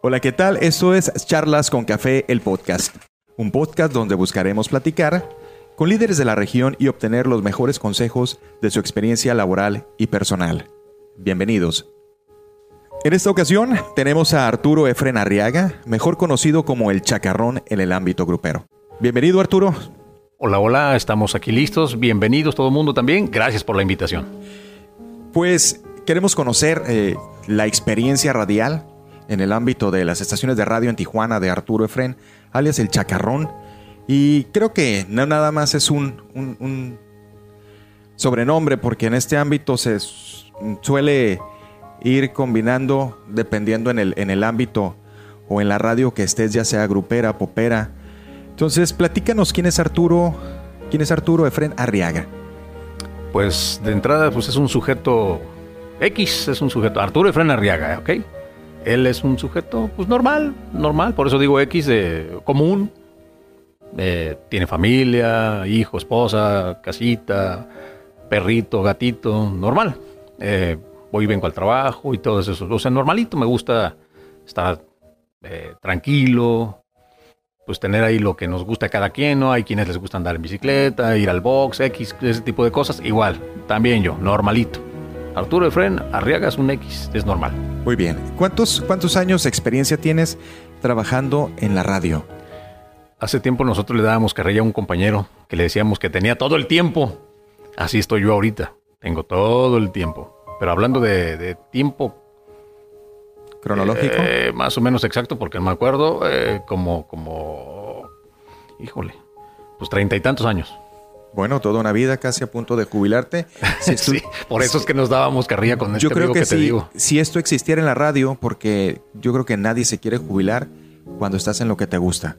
Hola, ¿qué tal? Esto es Charlas con Café, el podcast. Un podcast donde buscaremos platicar con líderes de la región y obtener los mejores consejos de su experiencia laboral y personal. Bienvenidos. En esta ocasión tenemos a Arturo Efren Arriaga, mejor conocido como el Chacarrón en el ámbito grupero. Bienvenido Arturo. Hola, hola, estamos aquí listos. Bienvenidos todo el mundo también. Gracias por la invitación. Pues queremos conocer eh, la experiencia radial en el ámbito de las estaciones de radio en Tijuana de Arturo Efren, alias el Chacarrón. Y creo que no nada más es un, sobrenombre, porque en este ámbito se suele ir combinando dependiendo en el, en el ámbito o en la radio que estés, ya sea grupera, popera. Entonces, platícanos quién es Arturo, quién es Arturo Efren Arriaga. Pues de entrada, pues es un sujeto X, es un sujeto, Arturo Efren Arriaga, ¿ok? Él es un sujeto, pues normal, normal, por eso digo X, de común. Eh, tiene familia, hijo, esposa, casita, perrito, gatito, normal. Eh, voy y vengo al trabajo y todo eso. O sea, normalito, me gusta estar eh, tranquilo, pues tener ahí lo que nos gusta a cada quien, ¿no? Hay quienes les gusta andar en bicicleta, ir al box, X, ese tipo de cosas. Igual, también yo, normalito. Arturo Efren Arriaga es un X, es normal. Muy bien. ¿Cuántos, ¿Cuántos años de experiencia tienes trabajando en la radio? Hace tiempo nosotros le dábamos carrilla a un compañero que le decíamos que tenía todo el tiempo. Así estoy yo ahorita. Tengo todo el tiempo. Pero hablando de, tiempo cronológico. Eh, más o menos exacto, porque me acuerdo eh, como, como, híjole, pues treinta y tantos años. Bueno, toda una vida casi a punto de jubilarte. sí, por eso es que nos dábamos carrilla con este yo creo que, te digo. Si esto existiera en la radio, porque yo creo que nadie se quiere jubilar cuando estás en lo que te gusta.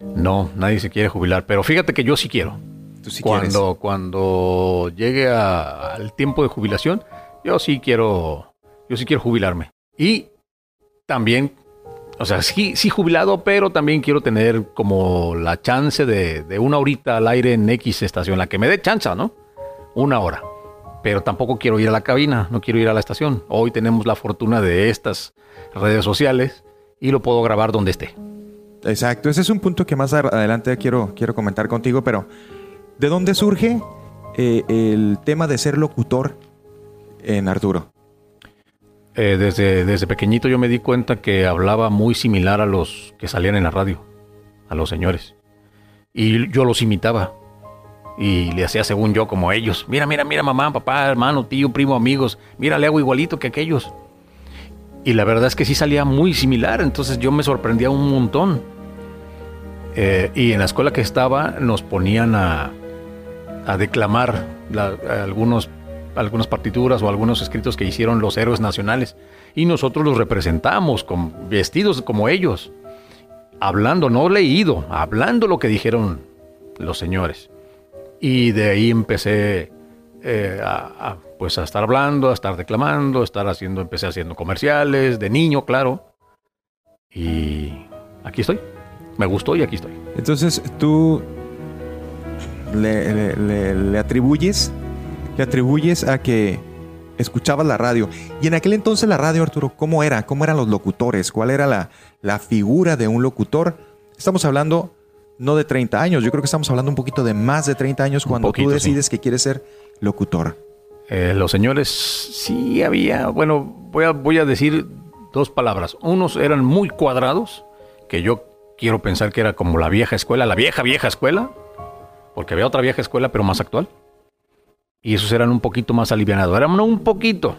No, nadie se quiere jubilar, pero fíjate que yo sí quiero. ¿Tú sí cuando, quieres? cuando llegue al tiempo de jubilación, yo sí quiero, yo sí quiero jubilarme. Y también o sea, sí, sí jubilado, pero también quiero tener como la chance de, una horita al aire en X estación, la que me dé chance, ¿no? Una hora. Pero tampoco quiero ir a la cabina, no quiero ir a la estación. Hoy tenemos la fortuna de estas redes sociales y lo puedo grabar donde esté. Exacto, ese es un punto que más adelante quiero, quiero comentar contigo, pero ¿de dónde surge eh, el tema de ser locutor en Arturo? Eh, desde, desde pequeñito yo me di cuenta que hablaba muy similar a los que salían en la radio, a los señores. Y yo los imitaba. Y le hacía según yo como ellos. Mira, mira, mira, mamá, papá, hermano, tío, primo, amigos. Mira, le hago igualito que aquellos. Y la verdad es que sí salía muy similar. Entonces yo me sorprendía un montón. Eh, y en la escuela que estaba nos ponían a, a declamar algunos algunas partituras o algunos escritos que hicieron los héroes nacionales y nosotros los representamos con vestidos como ellos, hablando, no leído, hablando lo que dijeron los señores. Y de ahí empecé eh, a, pues a estar hablando, a estar declamando, a estar haciendo, empecé haciendo comerciales, de niño, claro. Y aquí estoy. Me gustó y aquí estoy. Entonces tú le le atribuyes a que escuchabas la radio. Y en aquel entonces la radio, Arturo, ¿cómo era? ¿Cómo eran los locutores? ¿Cuál era la, la figura de un locutor? Estamos hablando no de 30 años, yo creo que estamos hablando un poquito de más de 30 años cuando tú decides que quieres ser locutor. Eh, los señores, sí había, bueno, voy a, voy a decir dos palabras. Unos eran muy cuadrados, que yo quiero pensar que era como la vieja escuela, la vieja, vieja escuela, porque había otra vieja escuela, pero más actual y esos eran un poquito más alivianados. Eran un poquito.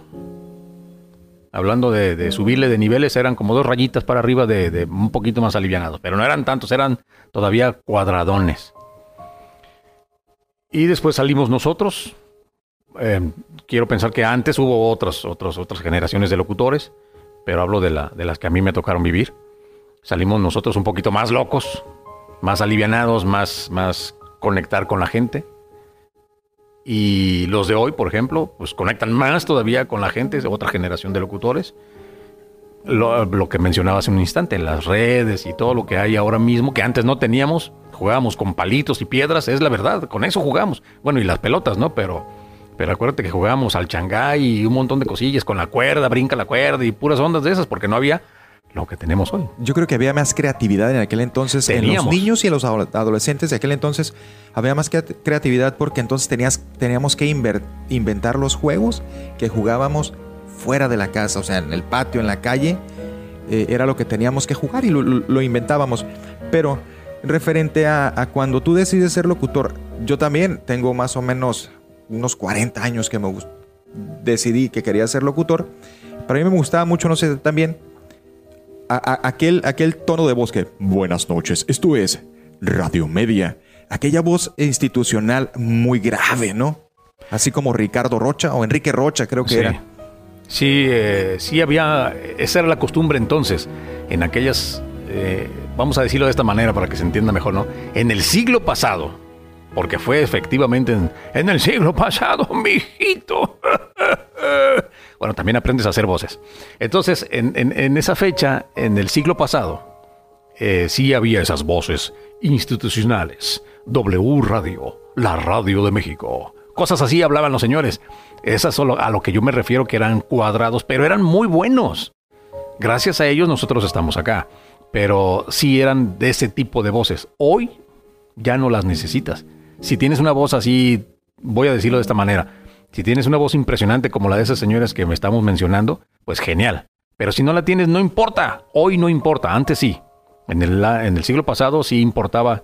Hablando de, subirle de niveles, eran como dos rayitas para arriba de, un poquito más alivianados. Pero no eran tantos, eran todavía cuadradones. Y después salimos nosotros. Eh, quiero pensar que antes hubo otras, otras, otras generaciones de locutores, pero hablo de, la, de las que a mí me tocaron vivir. Salimos nosotros un poquito más locos, más alivianados, más, más conectar con la gente. Y los de hoy, por ejemplo, pues conectan más todavía con la gente, es otra generación de locutores. Lo, que mencionaba hace un instante, las redes y todo lo que hay ahora mismo, que antes no teníamos, jugábamos con palitos y piedras, es la verdad, con eso jugamos. Bueno, y las pelotas, ¿no? Pero, pero acuérdate que jugábamos al changay y un montón de cosillas con la cuerda, brinca la cuerda y puras ondas de esas, porque no había lo que tenemos hoy. Yo creo que había más creatividad en aquel entonces. En los niños y en los adolescentes de aquel entonces había más creatividad porque entonces tenías, teníamos que inventar los juegos que jugábamos fuera de la casa, o sea, en el patio, en la calle. Eh, era lo que teníamos que jugar y lo, inventábamos. Pero referente a, a, cuando tú decides ser locutor, yo también tengo más o menos unos 40 años que me decidí que quería ser locutor. Para mí me gustaba mucho, no sé, también aquel, aquel tono de voz que, buenas noches, esto es Radio Media. Aquella voz institucional muy grave, ¿no? Así como Ricardo Rocha o Enrique Rocha, creo que era. Sí, eh, sí había, esa era la costumbre entonces, en aquellas, eh, vamos a decirlo de esta manera para que se entienda mejor, ¿no? En el siglo pasado, porque fue efectivamente en, en el siglo pasado, mijito. Bueno, también aprendes a hacer voces. Entonces, en, esa fecha, en el siglo pasado, eh, sí había esas voces institucionales. W Radio, la radio de México. Cosas así hablaban los señores. Esas solo a lo que yo me refiero que eran cuadrados, pero eran muy buenos. Gracias a ellos nosotros estamos acá. Pero sí eran de ese tipo de voces. Hoy ya no las necesitas. Si tienes una voz así, voy a decirlo de esta manera, si tienes una voz impresionante como la de esas señoras que me estamos mencionando, pues genial. Pero si no la tienes, no importa. Hoy no importa, antes sí. En el, en el siglo pasado sí importaba.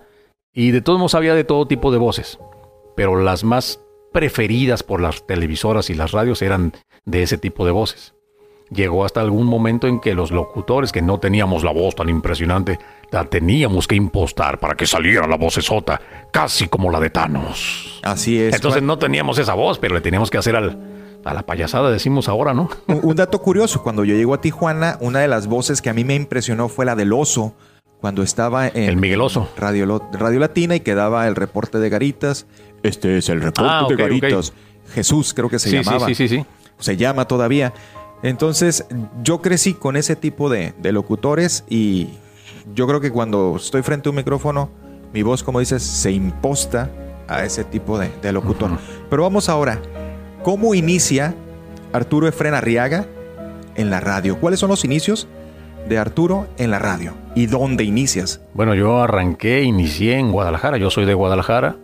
Y de todos modos había de todo tipo de voces. Pero las más preferidas por las televisoras y las radios eran de ese tipo de voces. Llegó hasta algún momento en que los locutores, que no teníamos la voz tan impresionante, la teníamos que impostar para que saliera la voz esota, casi como la de Thanos. Así es. Entonces no teníamos esa voz, pero le teníamos que hacer al, a la payasada, decimos ahora, ¿no? Un, dato curioso, cuando yo llego a Tijuana, una de las voces que a mí me impresionó fue la del oso, cuando estaba en el Miguel Oso. Radio, Radio Latina y quedaba el reporte de Garitas. Este es el reporte ah, de Garitas. Jesús creo que se llamaba. Sí, sí, sí, sí. Se llama todavía. Entonces, yo crecí con ese tipo de, locutores y yo creo que cuando estoy frente a un micrófono, mi voz, como dices, se imposta a ese tipo de, locutor. Pero vamos ahora, ¿cómo inicia Arturo Efren Arriaga en la radio? ¿Cuáles son los inicios de Arturo en la radio? ¿Y dónde inicias? Bueno, yo arranqué, inicié en Guadalajara, yo soy de Guadalajara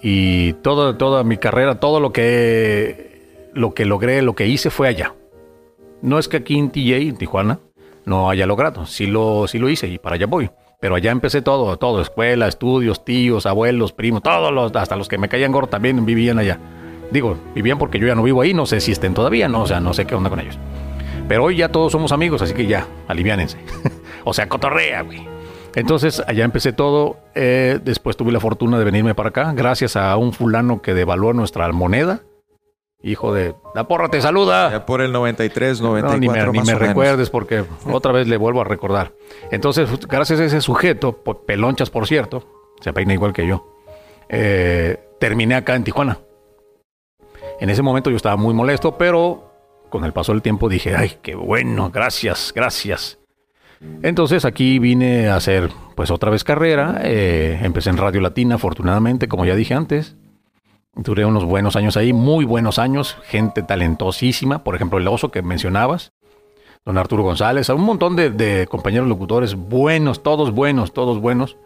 y toda, toda mi carrera, todo lo que, lo que logré, lo que hice fue allá. No es que aquí en TJ, en Tijuana, no haya logrado. Sí lo, sí lo hice y para allá voy. Pero allá empecé todo, todo, escuela, estudios, tíos, abuelos, primos, todos los, hasta los que me caían gordo también vivían allá. Digo, vivían porque yo ya no vivo ahí, no sé si estén todavía, no, o sea, no sé qué onda con ellos. Pero hoy ya todos somos amigos, así que ya, aliviánense. o sea, cotorrea, güey. Entonces, allá empecé todo. Eh, después tuve la fortuna de venirme para acá, gracias a un fulano que devaluó nuestra moneda Hijo de la porra te saluda. Ya por el 93, 94. No, ni me, recuerdes porque otra vez le vuelvo a recordar. Entonces, gracias a ese sujeto, pelonchas por cierto, se peina igual que yo, eh, terminé acá en Tijuana. En ese momento yo estaba muy molesto, pero con el paso del tiempo dije, ay, qué bueno, gracias, gracias. Entonces aquí vine a hacer pues otra vez carrera, eh, empecé en Radio Latina, afortunadamente, como ya dije antes. Duré unos buenos años ahí, muy buenos años, gente talentosísima, por ejemplo el oso que mencionabas, don Arturo González, un montón de, compañeros locutores buenos, todos buenos, todos buenos,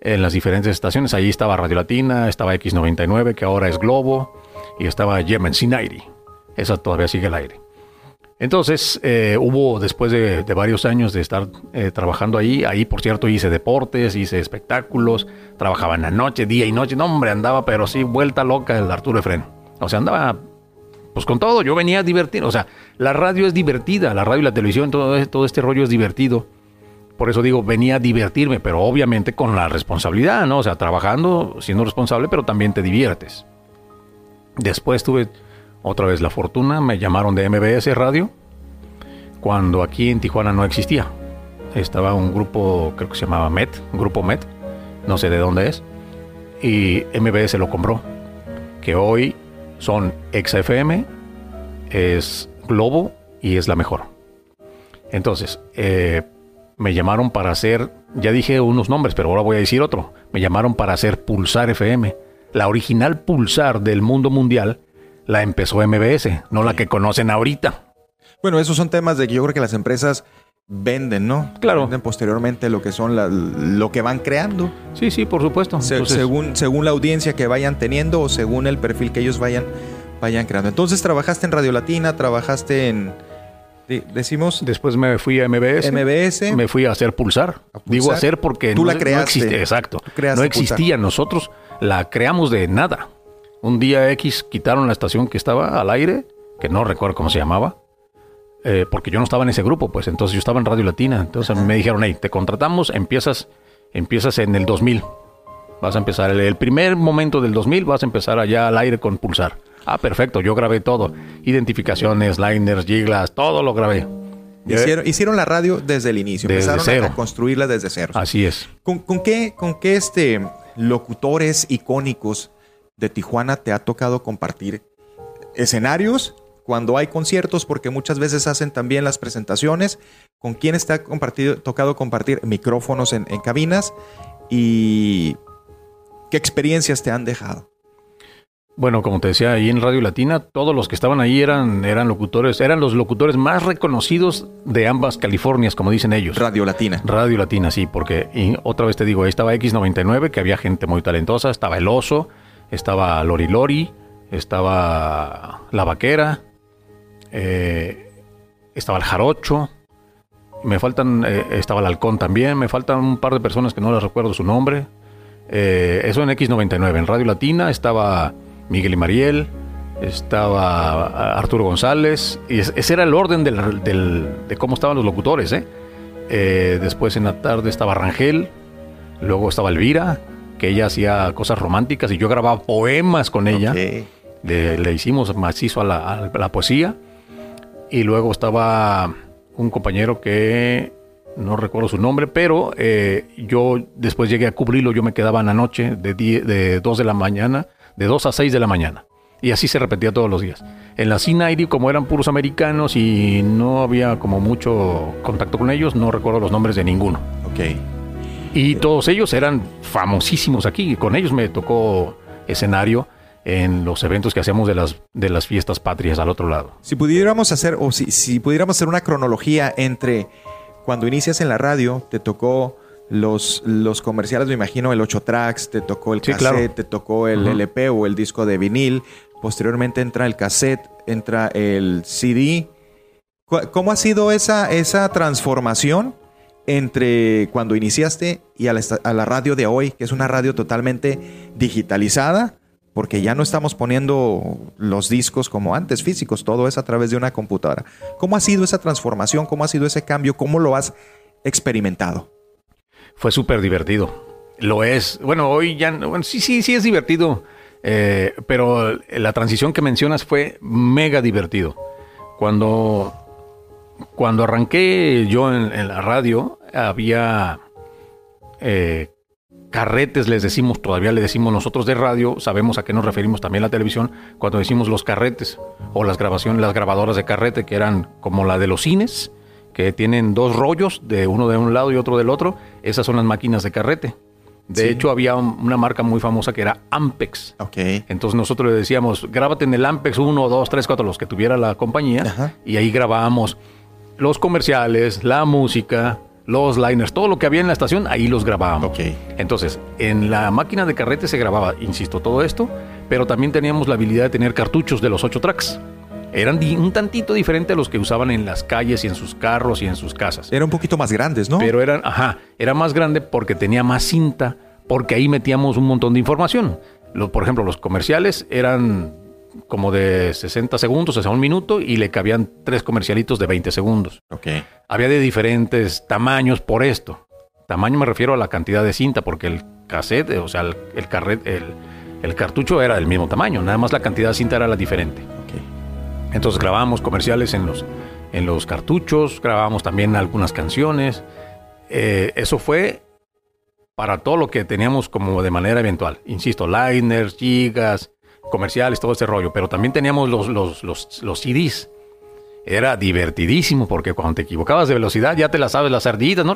en las diferentes estaciones. Allí estaba Radio Latina, estaba X99, que ahora es Globo, y estaba Yemen Sinairi. Esa todavía sigue al aire. Entonces, eh, hubo, después de, varios años de estar eh, trabajando ahí, ahí por cierto hice deportes, hice espectáculos, trabajaba en la noche, día y noche, no hombre, andaba pero sí, vuelta loca el Arturo Efren. O sea, andaba pues con todo, yo venía a divertir, o sea, la radio es divertida, la radio y la televisión, todo, todo este rollo es divertido. Por eso digo, venía a divertirme, pero obviamente con la responsabilidad, ¿no? O sea, trabajando, siendo responsable, pero también te diviertes. Después tuve otra vez la fortuna, me llamaron de MBS Radio, cuando aquí en Tijuana no existía. Estaba un grupo, creo que se llamaba MET, grupo MET, no sé de dónde es, y MBS lo compró, que hoy son XFM, es Globo y es la mejor. Entonces, eh, me llamaron para hacer, ya dije unos nombres, pero ahora voy a decir otro, me llamaron para hacer Pulsar FM, la original Pulsar del mundo mundial la empezó MBS, no la que conocen ahorita. Bueno, esos son temas de que yo creo que las empresas venden, ¿no? Claro. Venden posteriormente lo que son la- lo que van creando. Sí, sí, por supuesto. Se- Entonces, según, según la audiencia que vayan teniendo o según el perfil que ellos vayan, vayan creando. Entonces trabajaste en Radio Latina, trabajaste en, de- decimos, Después me fui a MBS. MBS. Me fui a hacer pulsar. A Pulsar. Digo hacer porque Tú la no creaste. existía. Exacto. No existía. Nosotros la creamos de nada. Un día X quitaron la estación que estaba al aire, que no recuerdo cómo se llamaba, eh, porque yo no estaba en ese grupo, pues entonces yo estaba en Radio Latina. Entonces me dijeron, hey, te contratamos, empiezas, empiezas en el 2000. Vas a empezar, el, el primer momento del 2000 vas a empezar allá al aire con pulsar. Ah, perfecto, yo grabé todo. Identificaciones, liners, giglas, todo lo grabé. Hicieron, hicieron la radio desde el inicio, Desde empezaron cero. a construirla desde cero. Así es. ¿Con, con qué, con qué este, locutores icónicos de Tijuana te ha tocado compartir escenarios cuando hay conciertos? Porque muchas veces hacen también las presentaciones. ¿Con quiénes te ha compartido, tocado compartir micrófonos en, en cabinas? ¿Y qué experiencias te han dejado? Bueno, como te decía, ahí en Radio Latina, todos los que estaban ahí eran, eran locutores, eran los locutores más reconocidos de ambas Californias, como dicen ellos. Radio Latina. Radio Latina, sí, porque y otra vez te digo, ahí estaba X99, que había gente muy talentosa, estaba El Oso, estaba Lori Lori, estaba La Vaquera, eh, estaba el Jarocho, me faltan, eh, estaba el Halcón también, me faltan un par de personas que no les recuerdo su nombre. Eh, eso en X99, en Radio Latina estaba Miguel y Mariel, estaba Arturo González, y es- ese era el orden del- de cómo estaban los locutores. Eh, después en la tarde estaba Rangel, luego estaba Elvira, que ella hacía cosas románticas y yo grababa poemas con ella. Ok. Le, le hicimos macizo a la, a la poesía. Y luego estaba un compañero que no recuerdo su nombre, pero eh, yo después llegué a cubrirlo. Yo me quedaba en la noche de, die- de 2 de la mañana, de 2 a 6 de la mañana. Y así se repetía todos los días. En la C90, como eran puros americanos y no había como mucho contacto con ellos, no recuerdo los nombres de ninguno. Ok. Y todos ellos eran famosísimos aquí. Con ellos me tocó escenario en los eventos que hacíamos de las, de las fiestas patrias al otro lado. Si pudiéramos hacer, o si, si pudiéramos hacer una cronología entre cuando inicias en la radio, te tocó los, los comerciales, me imagino, el 8 tracks, te tocó el Sí, cassette, claro. te tocó el. LP o el disco de vinil, posteriormente entra el cassette, entra el CD. ¿Cómo ha sido esa, esa transformación entre cuando iniciaste y a la, radio de hoy, que es una radio totalmente digitalizada? Porque ya no estamos poniendo los discos como antes, físicos, todo es a través de una computadora. ¿Cómo ha sido esa transformación? ¿Cómo ha sido ese cambio? ¿Cómo lo has experimentado? Fue súper divertido. Lo es. Bueno, hoy ya... no- Bueno, sí, sí, sí es divertido. Eh, pero la transición que mencionas fue mega divertido. Cuando, cuando arranqué yo en, en la radio, había eh, carretes, les decimos, todavía le decimos nosotros de radio, sabemos a qué nos referimos también la televisión, cuando decimos los carretes o las grabaciones, las grabadoras de carrete, que eran como la de los cines, que tienen dos rollos, de uno de un lado y otro del otro, esas son las máquinas de carrete. De Sí. hecho, había un- una marca muy famosa que era Ampex. Ok. Entonces nosotros le decíamos, grábate en el Ampex 1, 2, 3, 4, los que tuviera la compañía. Ajá. Y ahí grabábamos los comerciales, la música, los liners, todo lo que había en la estación, ahí los grabábamos. Entonces, en la máquina de carrete se grababa, insisto, todo esto, pero también teníamos la habilidad de tener cartuchos de los 8 tracks. Eran un tantito diferente a los que usaban en las calles y en sus carros y en sus casas. Eran un poquito más grandes, ¿no? Pero eran, ajá, era más grande porque tenía más cinta, porque ahí metíamos un montón de información. Lo- por ejemplo, los comerciales eran como de 60 segundos, o sea, un minuto, y le cabían tres comercialitos de 20 segundos. ok. Había de diferentes tamaños por esto. Tamaño me refiero a la cantidad de cinta, porque el cassette, o sea, el, el, carret- el, el cartucho era del mismo tamaño, nada más la cantidad de cinta era la diferente. ok. Entonces grabábamos comerciales en los, en los cartuchos, grabábamos también algunas canciones. Eh, eso fue para todo lo que teníamos como de manera eventual. Insisto, liners, gigas, comerciales, todo ese rollo. Pero también teníamos los, los, los, los CDs. Era divertidísimo porque cuando te equivocabas de velocidad ya te la sabes las ardillitas, ¿no?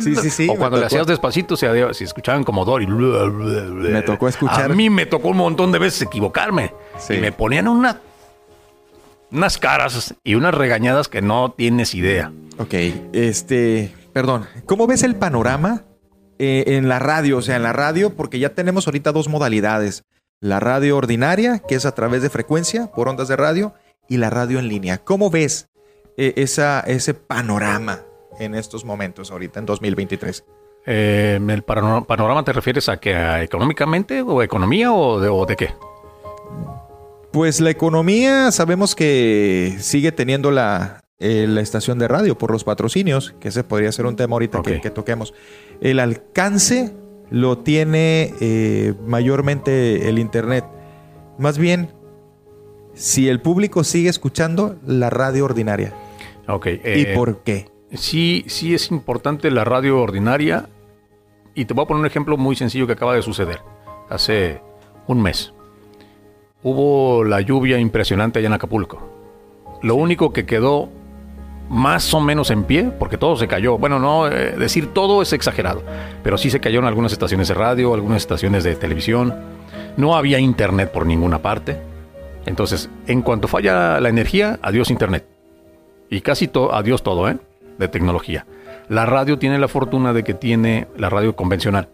Sí, sí, sí, O cuando le hacías despacito se, se escuchaban como Dory. Me tocó escuchar. A mí me tocó un montón de veces equivocarme. Y me ponían una unas caras y unas regañadas que no tienes idea. Ok, este, perdón, ¿cómo ves el panorama eh, en la radio? O sea, en la radio, porque ya tenemos ahorita dos modalidades. La radio ordinaria, que es a través de frecuencia, por ondas de radio, y la radio en línea. ¿Cómo ves eh, esa, ese panorama en estos momentos, ahorita en 2023? Eh, ¿El panorama te refieres a que económicamente o economía o de, o de qué? Pues la economía sabemos que sigue teniendo la, eh, la estación de radio por los patrocinios, que ese podría ser un tema ahorita que, toquemos. El alcance lo tiene eh, mayormente el Internet. Más bien, si el público sigue escuchando la radio ordinaria. Ok. ¿Y eh, por qué? Sí, sí es importante la radio ordinaria. Y te voy a poner un ejemplo muy sencillo que acaba de suceder hace un mes hubo la lluvia impresionante allá en Acapulco. Lo único que quedó más o menos en pie, porque todo se cayó. Bueno, no, eh, decir todo es exagerado, pero sí se cayeron algunas estaciones de radio, algunas estaciones de televisión. No había internet por ninguna parte. Entonces, en cuanto falla la energía, adiós internet. Y casi todo, adiós todo, ¿eh? De tecnología. La radio tiene la fortuna de que tiene la radio convencional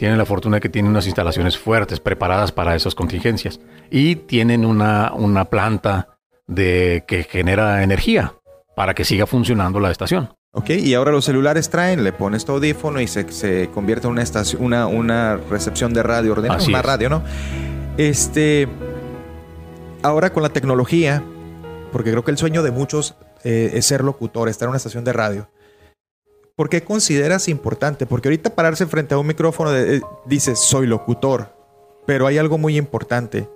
tienen la fortuna de que tienen unas instalaciones fuertes, preparadas para esas contingencias. Y tienen una, una planta de, que genera energía para que siga funcionando la estación. Ok, y ahora los celulares traen, le pones tu audífono y se, se convierte en una estación, una, una recepción de radio ordenada, una radio, ¿no? Este, ahora con la tecnología, porque creo que el sueño de muchos eh, es ser locutor, estar en una estación de radio. ¿Por qué consideras importante? Porque ahorita pararse frente a un micrófono eh, dices, soy locutor, pero hay algo muy importante.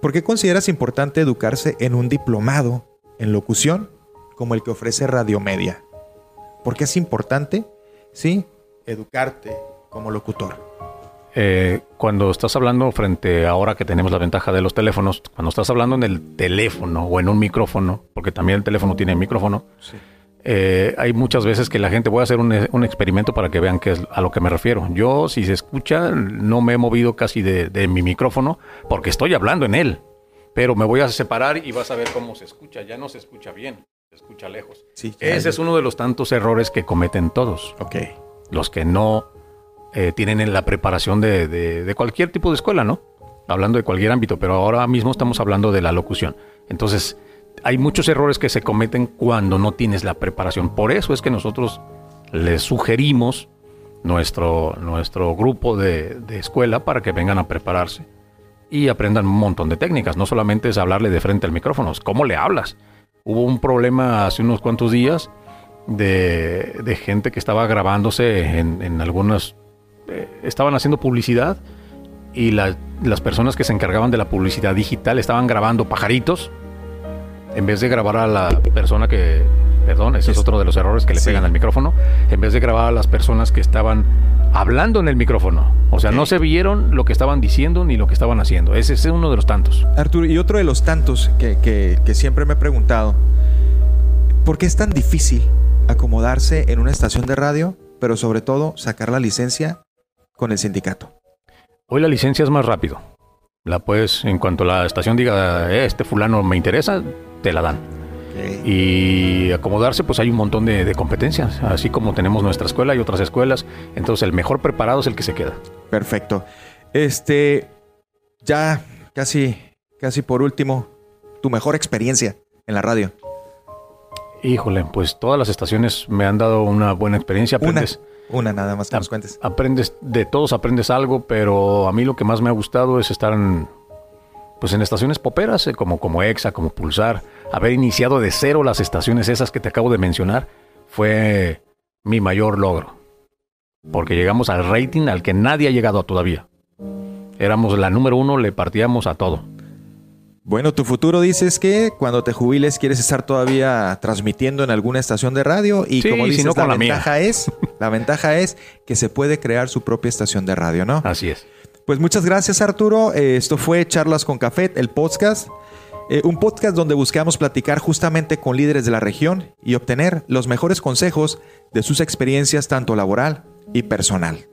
¿Por qué consideras importante educarse en un diplomado en locución como el que ofrece Radio Media? ¿Por qué es importante? Sí, educarte como locutor. Eh, cuando estás hablando frente ahora que tenemos la ventaja de los teléfonos, cuando estás hablando en el teléfono o en un micrófono, porque también el teléfono tiene micrófono, sí eh, hay muchas veces que la gente, voy a hacer un, experimento para que vean qué es a lo que me refiero. Yo, si se escucha, no me he movido casi de, mi micrófono porque estoy hablando en él. Pero me voy a separar y vas a ver cómo se escucha. Ya no se escucha bien, escucha lejos. Ese es uno de los tantos errores que cometen todos. Ok. Los que no eh, tienen en la preparación de, de cualquier tipo de escuela, ¿no? Hablando de cualquier ámbito, pero ahora mismo estamos hablando de la locución. Entonces, hay muchos errores que se cometen cuando no tienes la preparación. Por eso es que nosotros les sugerimos nuestro, nuestro grupo de, escuela para que vengan a prepararse y aprendan un montón de técnicas. No solamente es hablarle de frente al micrófono, es cómo le hablas. Hubo un problema hace unos cuantos días de, gente que estaba grabándose en, algunas... Eh, estaban haciendo publicidad y las personas que se encargaban de la publicidad digital estaban grabando pajaritos en vez de grabar a la persona que, perdón, ese es otro de los errores que le pegan al micrófono, en vez de grabar a las personas que estaban hablando en el micrófono. O sea, no se vieron lo que estaban diciendo ni lo que estaban haciendo. Ese es uno de los tantos. Arturo, y otro de los tantos que, que siempre me he preguntado, ¿por qué es tan difícil acomodarse en una estación de radio, pero sobre todo sacar la licencia con el sindicato? Hoy la licencia es más rápido. La puedes, en cuanto la estación diga, eh, este fulano me interesa, te la dan. Y acomodarse, pues hay un montón de, competencias. Así como tenemos nuestra escuela y otras escuelas. Entonces, el mejor preparado es el que se queda. Perfecto. Este, ya casi, casi por último, tu mejor experiencia en la radio. Híjole, pues todas las estaciones me han dado una buena experiencia. Aprendes, una, nada más que nos cuentes. Aprendes, de todos aprendes algo, pero a mí lo que más me ha gustado es estar en, pues en estaciones poperas, eh, como, como EXA, como Pulsar, haber iniciado de cero las estaciones esas que te acabo de mencionar, fue mi mayor logro. Porque llegamos al rating al que nadie ha llegado todavía. Éramos la número uno, le partíamos a todo. Bueno, tu futuro dices que cuando te jubiles quieres estar todavía transmitiendo en alguna estación de radio y como dices, la, ventaja es, la ventaja es que se puede crear su propia estación de radio, ¿no? Así es. Pues muchas gracias Arturo. Eh, esto fue Charlas con Café, el podcast. Eh, un podcast donde buscamos platicar justamente con líderes de la región y obtener los mejores consejos de sus experiencias tanto laboral y personal.